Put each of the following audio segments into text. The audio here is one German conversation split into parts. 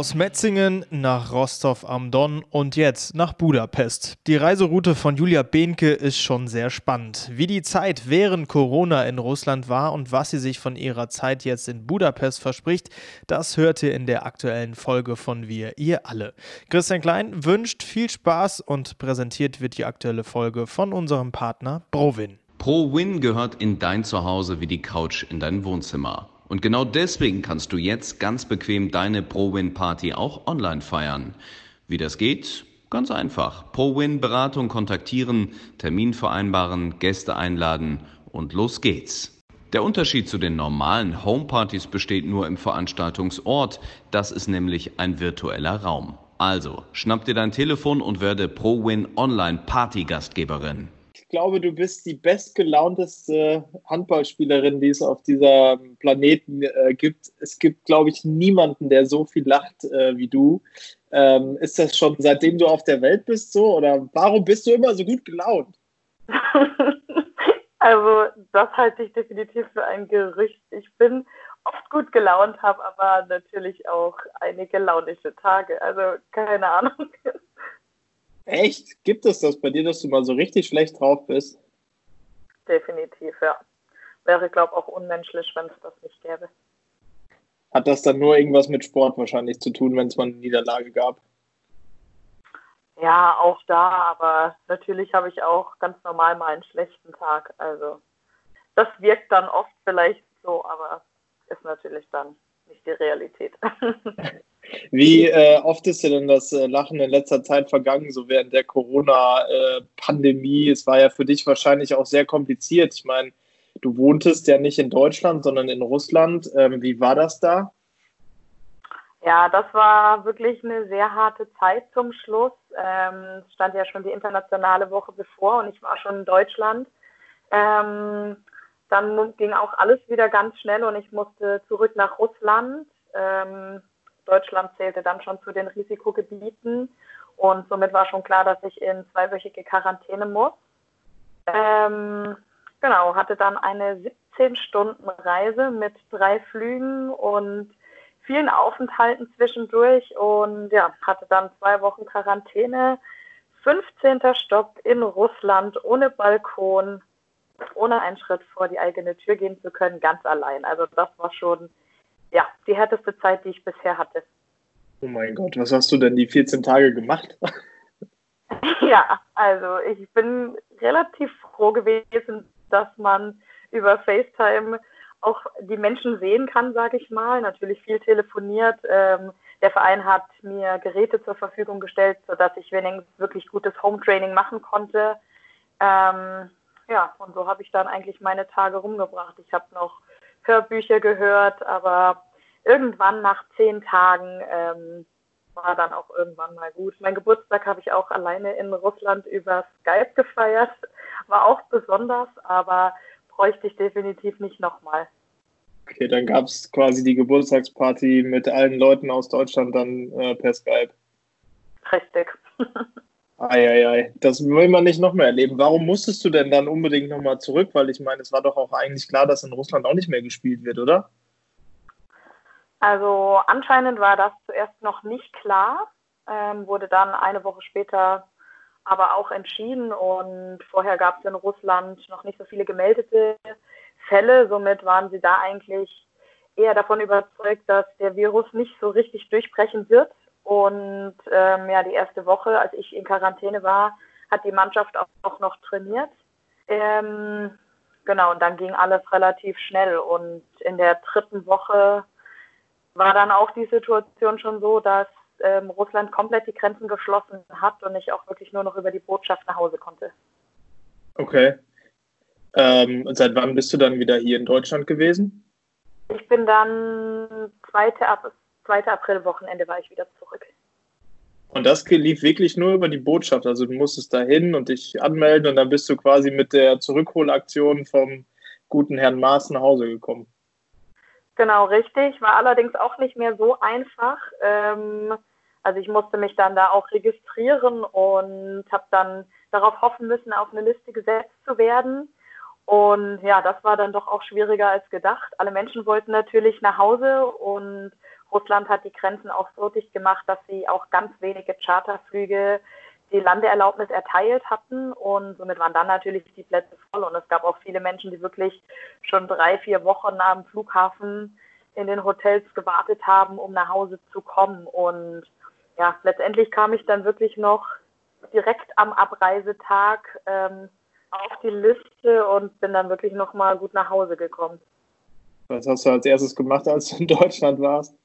Aus Metzingen nach Rostov am Don und jetzt nach Budapest. Die Reiseroute von Julia Behnke ist schon sehr spannend. Wie die Zeit während Corona in Russland war und was sie sich von ihrer Zeit jetzt in Budapest verspricht, das hört ihr in der aktuellen Folge von Wir, ihr alle. Christian Klein wünscht viel Spaß und präsentiert wird die aktuelle Folge von unserem Partner Provin. ProWin gehört in dein Zuhause wie die Couch in dein Wohnzimmer. Und genau deswegen kannst du jetzt ganz bequem deine ProWin-Party auch online feiern. Wie das geht? Ganz einfach. ProWin-Beratung kontaktieren, Termin vereinbaren, Gäste einladen und los geht's. Der Unterschied zu den normalen Homepartys besteht nur im Veranstaltungsort. Das ist nämlich ein virtueller Raum. Also, schnapp dir dein Telefon und werde ProWin Online Party-Gastgeberin glaube, du bist die bestgelaunteste Handballspielerin, die es auf diesem Planeten äh, gibt. Es gibt, glaube ich, niemanden, der so viel lacht äh, wie du. Ähm, ist das schon seitdem du auf der Welt bist so? Oder warum bist du immer so gut gelaunt? also, das halte ich definitiv für ein Gerücht. Ich bin oft gut gelaunt, habe aber natürlich auch einige launische Tage. Also, keine Ahnung. Echt? Gibt es das bei dir, dass du mal so richtig schlecht drauf bist? Definitiv, ja. Wäre, glaube ich, auch unmenschlich, wenn es das nicht gäbe. Hat das dann nur irgendwas mit Sport wahrscheinlich zu tun, wenn es mal eine Niederlage gab? Ja, auch da, aber natürlich habe ich auch ganz normal mal einen schlechten Tag. Also das wirkt dann oft vielleicht so, aber ist natürlich dann nicht die Realität. Wie äh, oft ist dir denn das äh, Lachen in letzter Zeit vergangen, so während der Corona-Pandemie? Äh, es war ja für dich wahrscheinlich auch sehr kompliziert. Ich meine, du wohntest ja nicht in Deutschland, sondern in Russland. Ähm, wie war das da? Ja, das war wirklich eine sehr harte Zeit zum Schluss. Ähm, es stand ja schon die internationale Woche bevor und ich war schon in Deutschland. Ähm, dann ging auch alles wieder ganz schnell und ich musste zurück nach Russland. Ähm, Deutschland zählte dann schon zu den Risikogebieten und somit war schon klar, dass ich in zweiwöchige Quarantäne muss. Ähm, genau, hatte dann eine 17-Stunden-Reise mit drei Flügen und vielen Aufenthalten zwischendurch und ja, hatte dann zwei Wochen Quarantäne. 15. Stopp in Russland ohne Balkon, ohne einen Schritt vor die eigene Tür gehen zu können, ganz allein. Also das war schon ja, die härteste Zeit, die ich bisher hatte. Oh mein Gott, was hast du denn die 14 Tage gemacht? ja, also ich bin relativ froh gewesen, dass man über FaceTime auch die Menschen sehen kann, sage ich mal. Natürlich viel telefoniert. Ähm, der Verein hat mir Geräte zur Verfügung gestellt, sodass ich wenigstens wirklich gutes Home-Training machen konnte. Ähm, ja, und so habe ich dann eigentlich meine Tage rumgebracht. Ich habe noch Hörbücher gehört, aber irgendwann nach zehn Tagen ähm, war dann auch irgendwann mal gut. Mein Geburtstag habe ich auch alleine in Russland über Skype gefeiert. War auch besonders, aber bräuchte ich definitiv nicht nochmal. Okay, dann gab es quasi die Geburtstagsparty mit allen Leuten aus Deutschland dann äh, per Skype. Richtig. Eieiei, das will man nicht noch mehr erleben. Warum musstest du denn dann unbedingt nochmal zurück? Weil ich meine, es war doch auch eigentlich klar, dass in Russland auch nicht mehr gespielt wird, oder? Also anscheinend war das zuerst noch nicht klar, ähm, wurde dann eine Woche später aber auch entschieden und vorher gab es in Russland noch nicht so viele gemeldete Fälle. Somit waren sie da eigentlich eher davon überzeugt, dass der Virus nicht so richtig durchbrechen wird und ähm, ja, die erste Woche, als ich in Quarantäne war, hat die Mannschaft auch, noch trainiert. Ähm, genau, und dann ging alles relativ schnell. Und in der dritten Woche war dann auch die Situation schon so, dass ähm, Russland komplett die Grenzen geschlossen hat und ich auch wirklich nur noch über die Botschaft nach Hause konnte. Okay. Ähm, und seit wann bist du dann wieder hier in Deutschland gewesen? Ich bin dann zweite, Ab 2. April-Wochenende war ich wieder zurück. Und das lief wirklich nur über die Botschaft. Also du musstest da hin und dich anmelden und dann bist du quasi mit der Zurückholaktion vom guten Herrn Maas nach Hause gekommen. Genau, richtig. War allerdings auch nicht mehr so einfach. Ähm, also ich musste mich dann da auch registrieren und habe dann darauf hoffen müssen, auf eine Liste gesetzt zu werden. Und ja, das war dann doch auch schwieriger als gedacht. Alle Menschen wollten natürlich nach Hause und Russland hat die Grenzen auch so dicht gemacht, dass sie auch ganz wenige Charterflüge die Landeerlaubnis erteilt hatten und somit waren dann natürlich die Plätze voll und es gab auch viele Menschen, die wirklich schon drei, vier Wochen am Flughafen in den Hotels gewartet haben, um nach Hause zu kommen und ja, letztendlich kam ich dann wirklich noch direkt am Abreisetag ähm, auf die Liste und bin dann wirklich noch mal gut nach Hause gekommen. Was hast du als erstes gemacht, als du in Deutschland warst?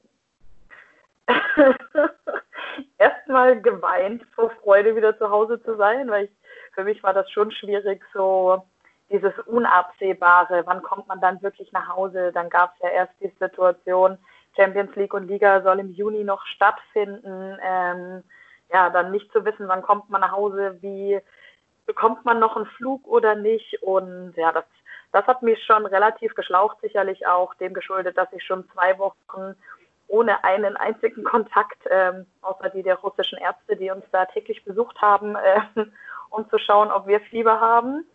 Erstmal geweint vor Freude, wieder zu Hause zu sein, weil ich, für mich war das schon schwierig, so dieses Unabsehbare, wann kommt man dann wirklich nach Hause? Dann gab es ja erst die Situation, Champions League und Liga soll im Juni noch stattfinden. Ähm, ja, dann nicht zu wissen, wann kommt man nach Hause, wie bekommt man noch einen Flug oder nicht. Und ja, das, das hat mich schon relativ geschlaucht, sicherlich auch dem geschuldet, dass ich schon zwei Wochen ohne einen einzigen Kontakt, ähm, außer die der russischen Ärzte, die uns da täglich besucht haben, äh, um zu schauen, ob wir Fieber haben.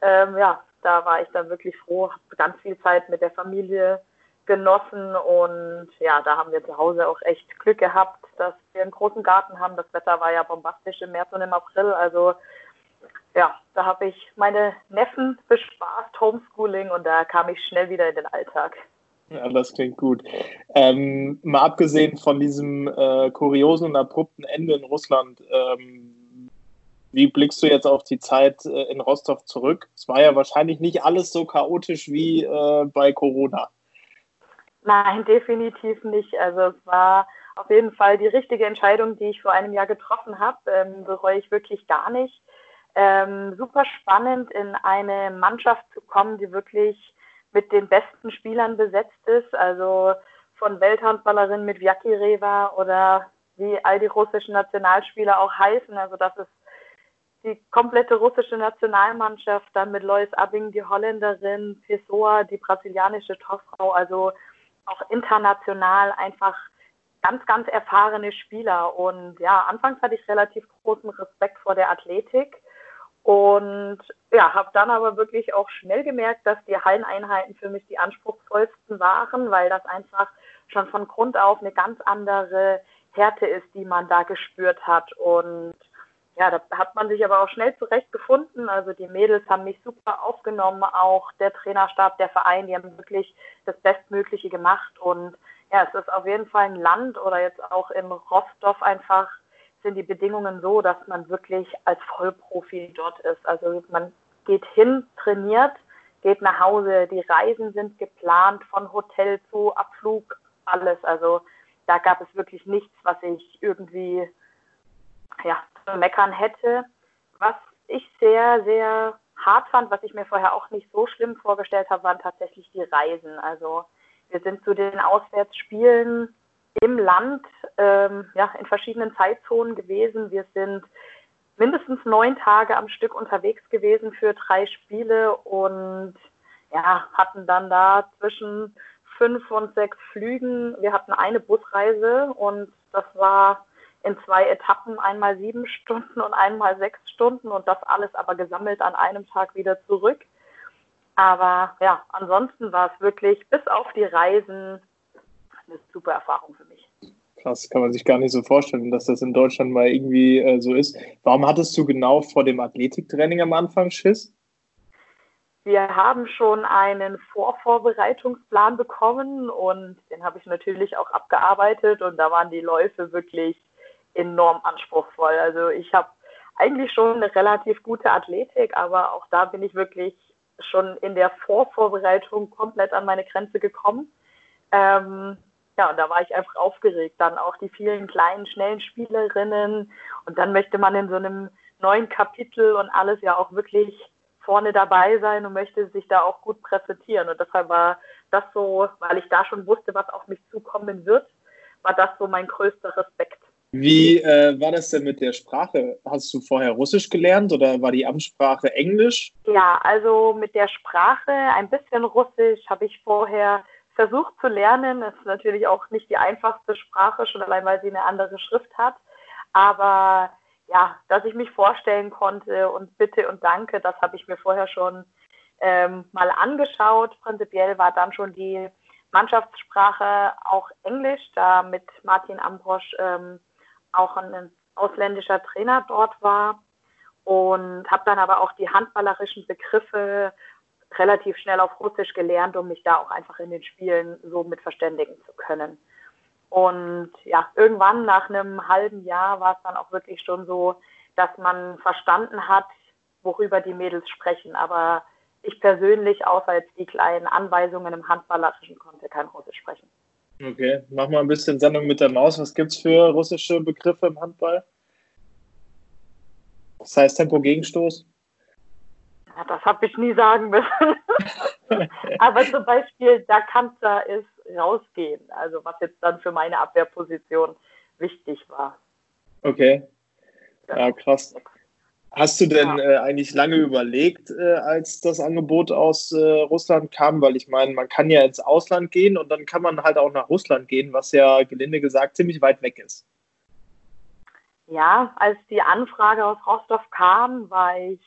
Ähm, ja, da war ich dann wirklich froh, habe ganz viel Zeit mit der Familie genossen und ja, da haben wir zu Hause auch echt Glück gehabt, dass wir einen großen Garten haben. Das Wetter war ja bombastisch im März und im April, also ja, da habe ich meine Neffen bespaßt, Homeschooling und da kam ich schnell wieder in den Alltag. Ja, das klingt gut. Ähm, mal abgesehen von diesem äh, kuriosen und abrupten Ende in Russland, ähm, wie blickst du jetzt auf die Zeit äh, in Rostov zurück? Es war ja wahrscheinlich nicht alles so chaotisch wie äh, bei Corona. Nein, definitiv nicht. Also es war auf jeden Fall die richtige Entscheidung, die ich vor einem Jahr getroffen habe. Ähm, bereue ich wirklich gar nicht. Ähm, super spannend, in eine Mannschaft zu kommen, die wirklich mit den besten Spielern besetzt ist. Also von Welthandballerinnen mit Reva oder wie all die russischen Nationalspieler auch heißen. Also das ist die komplette russische Nationalmannschaft, dann mit Lois Abing, die Holländerin, Pessoa, die brasilianische Torfrau, also auch international einfach ganz, ganz erfahrene Spieler. Und ja, anfangs hatte ich relativ großen Respekt vor der Athletik und ja, habe dann aber wirklich auch schnell gemerkt, dass die Halleneinheiten für mich die anspruchsvollsten waren, weil das einfach schon von Grund auf eine ganz andere Härte ist, die man da gespürt hat. Und ja, da hat man sich aber auch schnell zurechtgefunden. Also die Mädels haben mich super aufgenommen, auch der Trainerstab, der Verein, die haben wirklich das Bestmögliche gemacht. Und ja, es ist auf jeden Fall ein Land oder jetzt auch in Rostov einfach sind die Bedingungen so, dass man wirklich als Vollprofi dort ist. Also man geht hin, trainiert, geht nach Hause. Die Reisen sind geplant von Hotel zu Abflug, alles. Also da gab es wirklich nichts, was ich irgendwie ja, zu meckern hätte. Was ich sehr, sehr hart fand, was ich mir vorher auch nicht so schlimm vorgestellt habe, waren tatsächlich die Reisen. Also wir sind zu den Auswärtsspielen im Land, ähm, ja, in verschiedenen Zeitzonen gewesen. Wir sind mindestens neun Tage am Stück unterwegs gewesen für drei Spiele und ja, hatten dann da zwischen fünf und sechs Flügen. Wir hatten eine Busreise und das war in zwei Etappen, einmal sieben Stunden und einmal sechs Stunden und das alles aber gesammelt an einem Tag wieder zurück. Aber ja, ansonsten war es wirklich bis auf die Reisen eine super Erfahrung für mich. Krass, kann man sich gar nicht so vorstellen, dass das in Deutschland mal irgendwie äh, so ist. Warum hattest du genau vor dem Athletiktraining am Anfang Schiss? Wir haben schon einen Vorvorbereitungsplan bekommen und den habe ich natürlich auch abgearbeitet und da waren die Läufe wirklich enorm anspruchsvoll. Also ich habe eigentlich schon eine relativ gute Athletik, aber auch da bin ich wirklich schon in der Vorvorbereitung komplett an meine Grenze gekommen. Ähm, ja, und da war ich einfach aufgeregt. Dann auch die vielen kleinen, schnellen Spielerinnen. Und dann möchte man in so einem neuen Kapitel und alles ja auch wirklich vorne dabei sein und möchte sich da auch gut präsentieren. Und deshalb war das so, weil ich da schon wusste, was auf mich zukommen wird, war das so mein größter Respekt. Wie äh, war das denn mit der Sprache? Hast du vorher Russisch gelernt oder war die Amtssprache Englisch? Ja, also mit der Sprache ein bisschen Russisch habe ich vorher versucht zu lernen. Es ist natürlich auch nicht die einfachste Sprache, schon allein weil sie eine andere Schrift hat. Aber ja, dass ich mich vorstellen konnte und bitte und danke, das habe ich mir vorher schon ähm, mal angeschaut. Prinzipiell war dann schon die Mannschaftssprache auch Englisch, da mit Martin Ambrosch ähm, auch ein ausländischer Trainer dort war und habe dann aber auch die handballerischen Begriffe relativ schnell auf Russisch gelernt, um mich da auch einfach in den Spielen so mit verständigen zu können. Und ja, irgendwann nach einem halben Jahr war es dann auch wirklich schon so, dass man verstanden hat, worüber die Mädels sprechen. Aber ich persönlich, außer jetzt die kleinen Anweisungen im Handballerischen, konnte kein Russisch sprechen. Okay, mach mal ein bisschen Sendung mit der Maus. Was gibt es für russische Begriffe im Handball? Das heißt Tempo-Gegenstoß? Ja, das habe ich nie sagen müssen. Aber zum Beispiel, da kannst du ist rausgehen. Also was jetzt dann für meine Abwehrposition wichtig war. Okay. Ja, krass. Hast du denn ja. äh, eigentlich lange überlegt, äh, als das Angebot aus äh, Russland kam? Weil ich meine, man kann ja ins Ausland gehen und dann kann man halt auch nach Russland gehen, was ja gelinde gesagt ziemlich weit weg ist. Ja, als die Anfrage aus Rostov kam, war ich,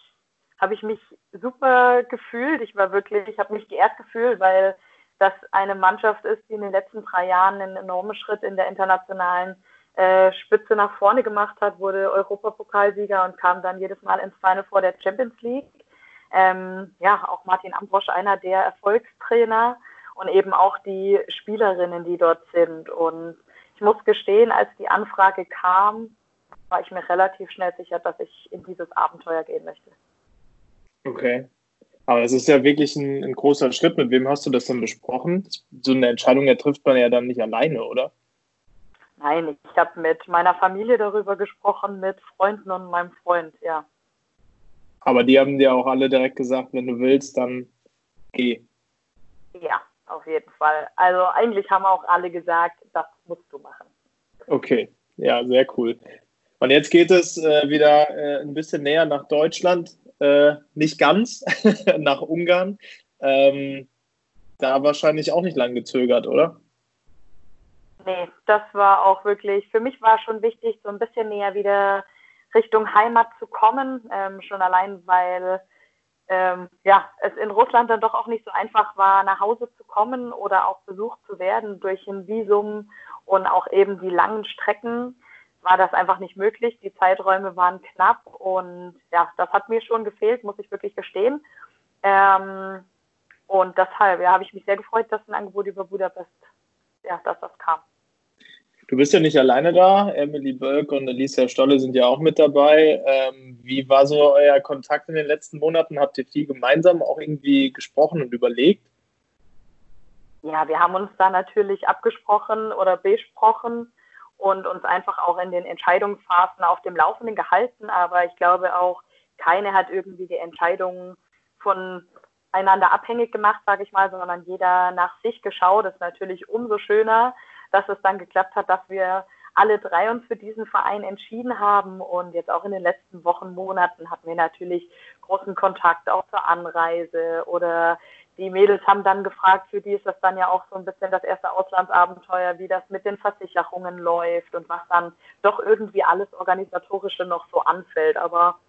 habe ich mich super gefühlt. Ich war wirklich, ich habe mich geehrt gefühlt, weil das eine Mannschaft ist, die in den letzten drei Jahren einen enormen Schritt in der internationalen äh, Spitze nach vorne gemacht hat, wurde Europapokalsieger und kam dann jedes Mal ins Final vor der Champions League. Ähm, ja, auch Martin Ambrosch, einer der Erfolgstrainer und eben auch die Spielerinnen, die dort sind. Und ich muss gestehen, als die Anfrage kam, war ich mir relativ schnell sicher, dass ich in dieses Abenteuer gehen möchte. Okay. Aber es ist ja wirklich ein, ein, großer Schritt. Mit wem hast du das denn besprochen? So eine Entscheidung ja, trifft man ja dann nicht alleine, oder? Nein, ich habe mit meiner Familie darüber gesprochen, mit Freunden und meinem Freund, ja. Aber die haben dir auch alle direkt gesagt, wenn du willst, dann geh. Ja, auf jeden Fall. Also eigentlich haben auch alle gesagt, das musst du machen. Okay, ja, sehr cool. Und jetzt geht es äh, wieder äh, ein bisschen näher nach Deutschland, äh, nicht ganz, nach Ungarn. Ähm, da wahrscheinlich auch nicht lang gezögert, oder? Nee, das war auch wirklich, für mich war schon wichtig, so ein bisschen näher wieder Richtung Heimat zu kommen, ähm, schon allein, weil ähm, ja, es in Russland dann doch auch nicht so einfach war, nach Hause zu kommen oder auch besucht zu werden durch ein Visum und auch eben die langen Strecken war das einfach nicht möglich. Die Zeiträume waren knapp und ja, das hat mir schon gefehlt, muss ich wirklich gestehen. Ähm, und deshalb ja, habe ich mich sehr gefreut, dass ein Angebot über Budapest, ja, dass das kam. Du bist ja nicht alleine da. Emily Bölk und Alicia Stolle sind ja auch mit dabei. Ähm, wie war so euer Kontakt in den letzten Monaten? Habt ihr viel gemeinsam auch irgendwie gesprochen und überlegt? Ja, wir haben uns da natürlich abgesprochen oder besprochen und uns einfach auch in den Entscheidungsphasen auf dem Laufenden gehalten. Aber ich glaube auch, keine hat irgendwie die Entscheidungen voneinander abhängig gemacht, sage ich mal, sondern jeder nach sich geschaut. Das ist natürlich umso schöner, dass es dann geklappt hat, dass wir alle drei uns für diesen Verein entschieden haben. Und jetzt auch in den letzten Wochen, Monaten hatten wir natürlich großen Kontakt auch zur Anreise oder die Mädels haben dann gefragt, für die ist das dann ja auch so ein bisschen das erste Auslandsabenteuer, wie das mit den Versicherungen läuft und was dann doch irgendwie alles Organisatorische noch so anfällt. Aber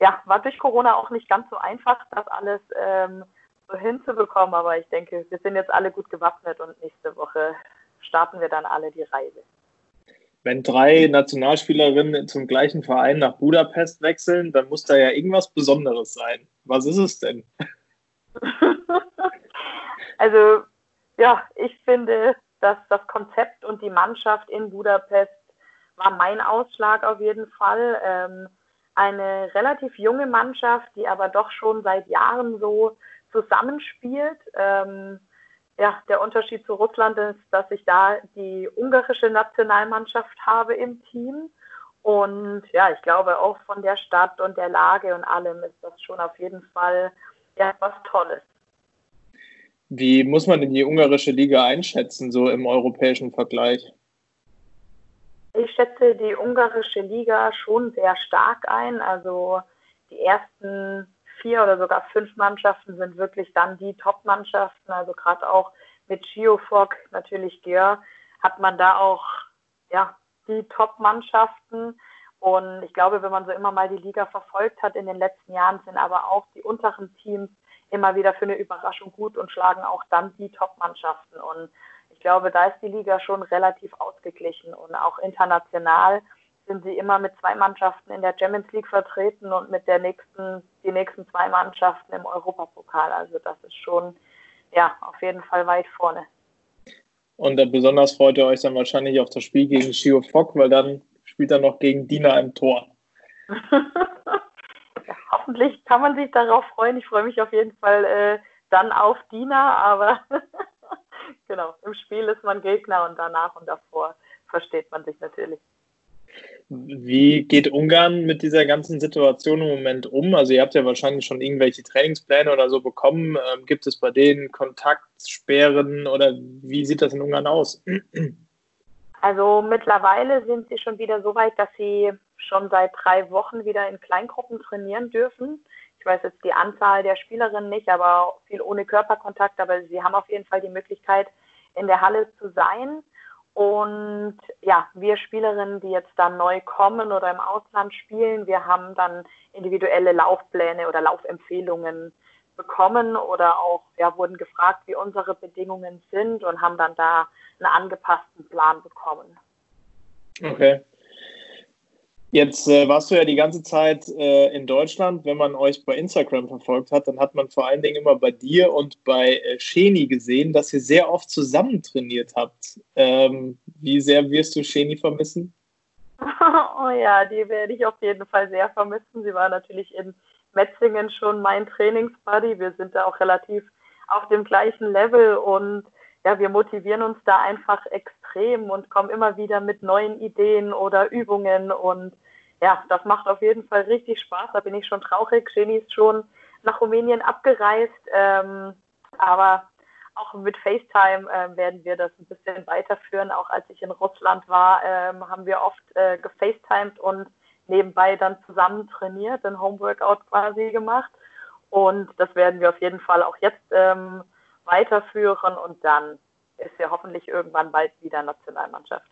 ja, war durch Corona auch nicht ganz so einfach, das alles ähm, so hinzubekommen. Aber ich denke, wir sind jetzt alle gut gewappnet und nächste Woche starten wir dann alle die Reise. Wenn drei Nationalspielerinnen zum gleichen Verein nach Budapest wechseln, dann muss da ja irgendwas Besonderes sein. Was ist es denn? also ja, ich finde, dass das Konzept und die Mannschaft in Budapest war mein Ausschlag auf jeden Fall. Ähm, eine relativ junge Mannschaft, die aber doch schon seit Jahren so zusammenspielt. Ähm, ja, der Unterschied zu Russland ist, dass ich da die ungarische Nationalmannschaft habe im Team. Und ja, ich glaube auch von der Stadt und der Lage und allem ist das schon auf jeden Fall ja, was Tolles. Wie muss man denn die ungarische Liga einschätzen, so im europäischen Vergleich? Ich schätze die ungarische Liga schon sehr stark ein. Also die ersten vier oder sogar fünf Mannschaften sind wirklich dann die Top-Mannschaften. Also gerade auch mit Geofog, natürlich Gör, hat man da auch ja, die Top-Mannschaften. Und ich glaube, wenn man so immer mal die Liga verfolgt hat in den letzten Jahren, sind aber auch die unteren Teams immer wieder für eine Überraschung gut und schlagen auch dann die Top-Mannschaften. Und ich glaube, da ist die Liga schon relativ ausgeglichen und auch international sind sie immer mit zwei Mannschaften in der Champions League vertreten und mit der nächsten, die nächsten zwei Mannschaften im Europapokal. Also das ist schon ja auf jeden Fall weit vorne. Und besonders freut ihr euch dann wahrscheinlich auf das Spiel gegen Shio Fock, weil dann spielt er noch gegen Dina im Tor. hoffentlich kann man sich darauf freuen. Ich freue mich auf jeden Fall äh, dann auf Dina, aber genau, im Spiel ist man Gegner und danach und davor versteht man sich natürlich. Wie geht Ungarn mit dieser ganzen Situation im Moment um? Also ihr habt ja wahrscheinlich schon irgendwelche Trainingspläne oder so bekommen. Ähm, gibt es bei denen Kontaktsperren oder wie sieht das in Ungarn aus? Also mittlerweile sind sie schon wieder so weit, dass sie schon seit drei Wochen wieder in Kleingruppen trainieren dürfen. Ich weiß jetzt die Anzahl der Spielerinnen nicht, aber viel ohne Körperkontakt. Aber sie haben auf jeden Fall die Möglichkeit, in der Halle zu sein. Und ja, wir Spielerinnen, die jetzt dann neu kommen oder im Ausland spielen, wir haben dann individuelle Laufpläne oder Laufempfehlungen bekommen oder auch ja, wurden gefragt, wie unsere Bedingungen sind und haben dann da einen angepassten Plan bekommen. Okay. Jetzt äh, warst du ja die ganze Zeit äh, in Deutschland. Wenn man euch bei Instagram verfolgt hat, dann hat man vor allen Dingen immer bei dir und bei äh, Sheni gesehen, dass ihr sehr oft zusammen trainiert habt. Ähm, wie sehr wirst du Sheni vermissen? Oh ja, die werde ich auf jeden Fall sehr vermissen. Sie war natürlich in Metzingen schon mein Trainingsbuddy. Wir sind da auch relativ auf dem gleichen Level und ja, wir motivieren uns da einfach extrem und kommen immer wieder mit neuen Ideen oder Übungen und ja, das macht auf jeden Fall richtig Spaß. Da bin ich schon traurig. Jenny ist schon nach Rumänien abgereist, ähm, aber auch mit FaceTime äh, werden wir das ein bisschen weiterführen. Auch als ich in Russland war, ähm, haben wir oft äh, gefacetimed und nebenbei dann zusammen trainiert, ein Homeworkout quasi gemacht. Und das werden wir auf jeden Fall auch jetzt ähm, weiterführen und dann ist ja hoffentlich irgendwann bald wieder Nationalmannschaft.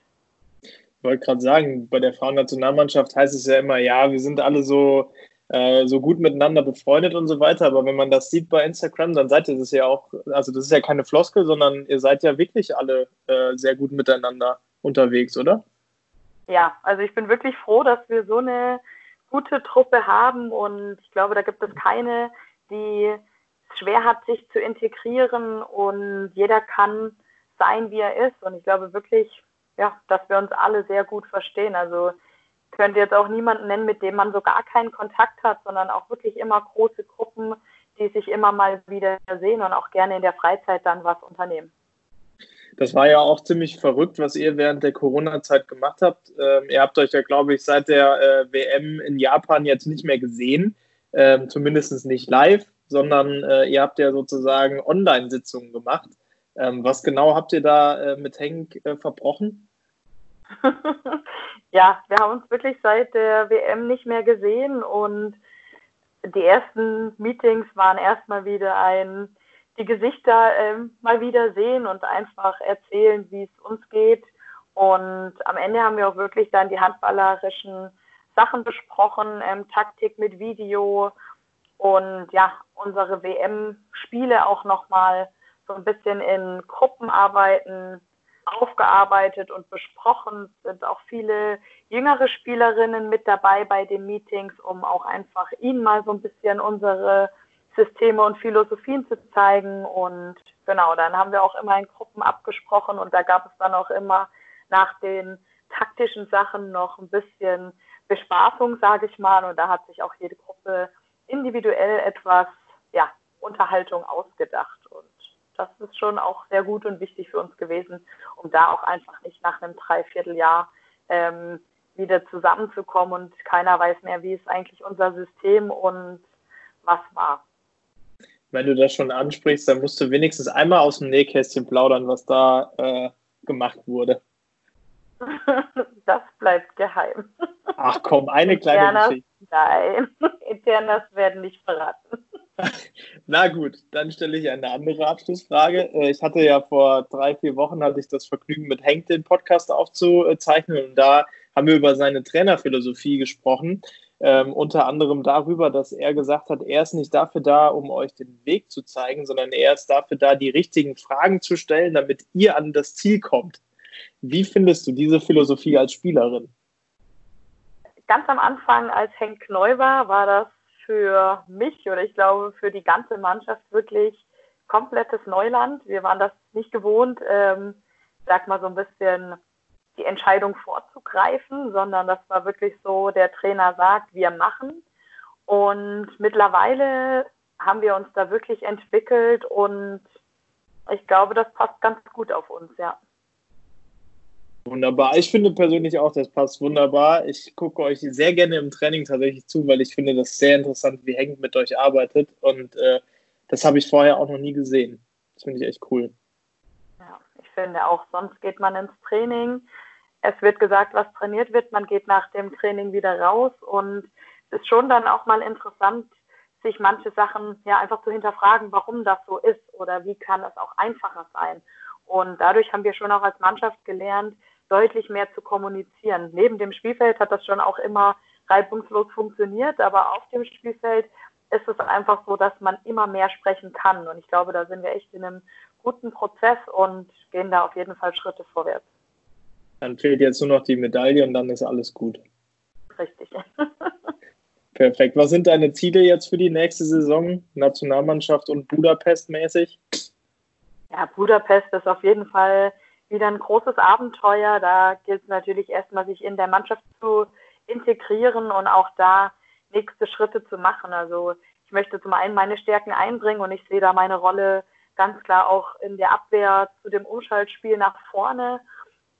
Ich wollte gerade sagen, bei der Frauennationalmannschaft heißt es ja immer, ja, wir sind alle so, äh, so gut miteinander befreundet und so weiter. Aber wenn man das sieht bei Instagram, dann seid ihr das ja auch, also das ist ja keine Floskel, sondern ihr seid ja wirklich alle äh, sehr gut miteinander unterwegs, oder? Ja, also ich bin wirklich froh, dass wir so eine gute Truppe haben und ich glaube, da gibt es keine, die schwer hat, sich zu integrieren und jeder kann sein, wie er ist. Und ich glaube wirklich, ja, dass wir uns alle sehr gut verstehen. Also könnte jetzt auch niemanden nennen, mit dem man so gar keinen Kontakt hat, sondern auch wirklich immer große Gruppen, die sich immer mal wieder sehen und auch gerne in der Freizeit dann was unternehmen. Das war ja auch ziemlich verrückt, was ihr während der Corona-Zeit gemacht habt. Ähm, ihr habt euch ja, glaube ich, seit der äh, WM in Japan jetzt nicht mehr gesehen, ähm, zumindest nicht live sondern äh, ihr habt ja sozusagen Online-Sitzungen gemacht. Ähm, was genau habt ihr da äh, mit Henk äh, verbrochen? ja, wir haben uns wirklich seit der WM nicht mehr gesehen und die ersten Meetings waren erstmal wieder ein, die Gesichter ähm, mal wieder sehen und einfach erzählen, wie es uns geht. Und am Ende haben wir auch wirklich dann die handballerischen Sachen besprochen, ähm, Taktik mit Video, und ja, unsere WM-Spiele auch nochmal so ein bisschen in Gruppenarbeiten aufgearbeitet und besprochen. Es sind auch viele jüngere Spielerinnen mit dabei bei den Meetings, um auch einfach ihnen mal so ein bisschen unsere Systeme und Philosophien zu zeigen. Und genau, dann haben wir auch immer in Gruppen abgesprochen und da gab es dann auch immer nach den taktischen Sachen noch ein bisschen Bespaßung, sage ich mal. Und da hat sich auch jede Gruppe individuell etwas ja, Unterhaltung ausgedacht. Und das ist schon auch sehr gut und wichtig für uns gewesen, um da auch einfach nicht nach einem Dreivierteljahr ähm, wieder zusammenzukommen und keiner weiß mehr, wie ist eigentlich unser System und was war. Wenn du das schon ansprichst, dann musst du wenigstens einmal aus dem Nähkästchen plaudern, was da äh, gemacht wurde. das bleibt geheim. Ach komm, eine kleine Internas, Geschichte. Nein, Internas werden nicht verraten. Na gut, dann stelle ich eine andere Abschlussfrage. Äh, ich hatte ja vor drei, vier Wochen hatte ich das Vergnügen, mit Henk den Podcast aufzuzeichnen und da haben wir über seine Trainerphilosophie gesprochen. Ähm, unter anderem darüber, dass er gesagt hat, er ist nicht dafür da, um euch den Weg zu zeigen, sondern er ist dafür da, die richtigen Fragen zu stellen, damit ihr an das Ziel kommt. Wie findest du diese Philosophie als Spielerin? Ganz am Anfang, als Henk neu war, war das für mich oder ich glaube für die ganze Mannschaft wirklich komplettes Neuland. Wir waren das nicht gewohnt, ähm, sag mal so ein bisschen die Entscheidung vorzugreifen, sondern das war wirklich so, der Trainer sagt, wir machen. Und mittlerweile haben wir uns da wirklich entwickelt und ich glaube, das passt ganz gut auf uns, ja. Wunderbar. Ich finde persönlich auch, das passt wunderbar. Ich gucke euch sehr gerne im Training tatsächlich zu, weil ich finde das sehr interessant, wie Henk mit euch arbeitet. Und äh, das habe ich vorher auch noch nie gesehen. Das finde ich echt cool. Ja, ich finde auch, sonst geht man ins Training. Es wird gesagt, was trainiert wird. Man geht nach dem Training wieder raus. Und es ist schon dann auch mal interessant, sich manche Sachen ja einfach zu hinterfragen, warum das so ist oder wie kann es auch einfacher sein. Und dadurch haben wir schon auch als Mannschaft gelernt, deutlich mehr zu kommunizieren. Neben dem Spielfeld hat das schon auch immer reibungslos funktioniert, aber auf dem Spielfeld ist es einfach so, dass man immer mehr sprechen kann. Und ich glaube, da sind wir echt in einem guten Prozess und gehen da auf jeden Fall Schritte vorwärts. Dann fehlt jetzt nur noch die Medaille und dann ist alles gut. Richtig. Perfekt. Was sind deine Ziele jetzt für die nächste Saison? Nationalmannschaft und Budapest mäßig? Ja, Budapest ist auf jeden Fall wieder ein großes Abenteuer. Da gilt es natürlich erstmal, sich in der Mannschaft zu integrieren und auch da nächste Schritte zu machen. Also ich möchte zum einen meine Stärken einbringen und ich sehe da meine Rolle ganz klar auch in der Abwehr zu dem Umschaltspiel nach vorne.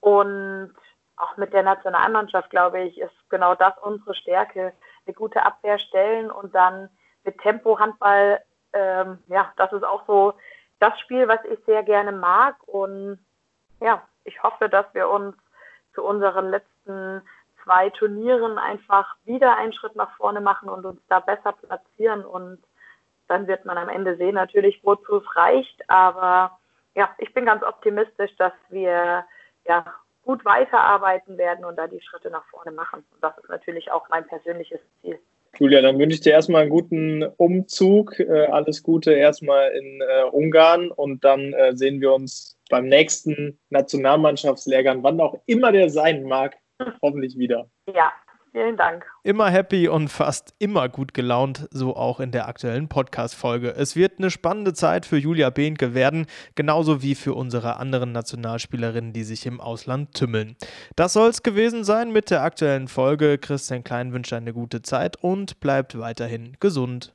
Und auch mit der Nationalmannschaft, glaube ich, ist genau das unsere Stärke. Eine gute Abwehr stellen und dann mit Tempo Handball, ähm, ja, das ist auch so das Spiel, was ich sehr gerne mag. Und ja, ich hoffe, dass wir uns zu unseren letzten zwei Turnieren einfach wieder einen Schritt nach vorne machen und uns da besser platzieren und dann wird man am Ende sehen natürlich, wozu es reicht. Aber ja, ich bin ganz optimistisch, dass wir ja gut weiterarbeiten werden und da die Schritte nach vorne machen. Und das ist natürlich auch mein persönliches Ziel. Julia, dann wünsche ich dir erstmal einen guten Umzug. Äh, alles Gute erstmal in äh, Ungarn und dann äh, sehen wir uns beim nächsten Nationalmannschaftslehrgang, wann auch immer der sein mag, hoffentlich wieder. Ja, Vielen Dank. Immer happy und fast immer gut gelaunt, so auch in der aktuellen Podcast-Folge. Es wird eine spannende Zeit für Julia Behnke werden, genauso wie für unsere anderen Nationalspielerinnen, die sich im Ausland tümmeln. Das soll es gewesen sein mit der aktuellen Folge. Christian Klein wünscht eine gute Zeit und bleibt weiterhin gesund.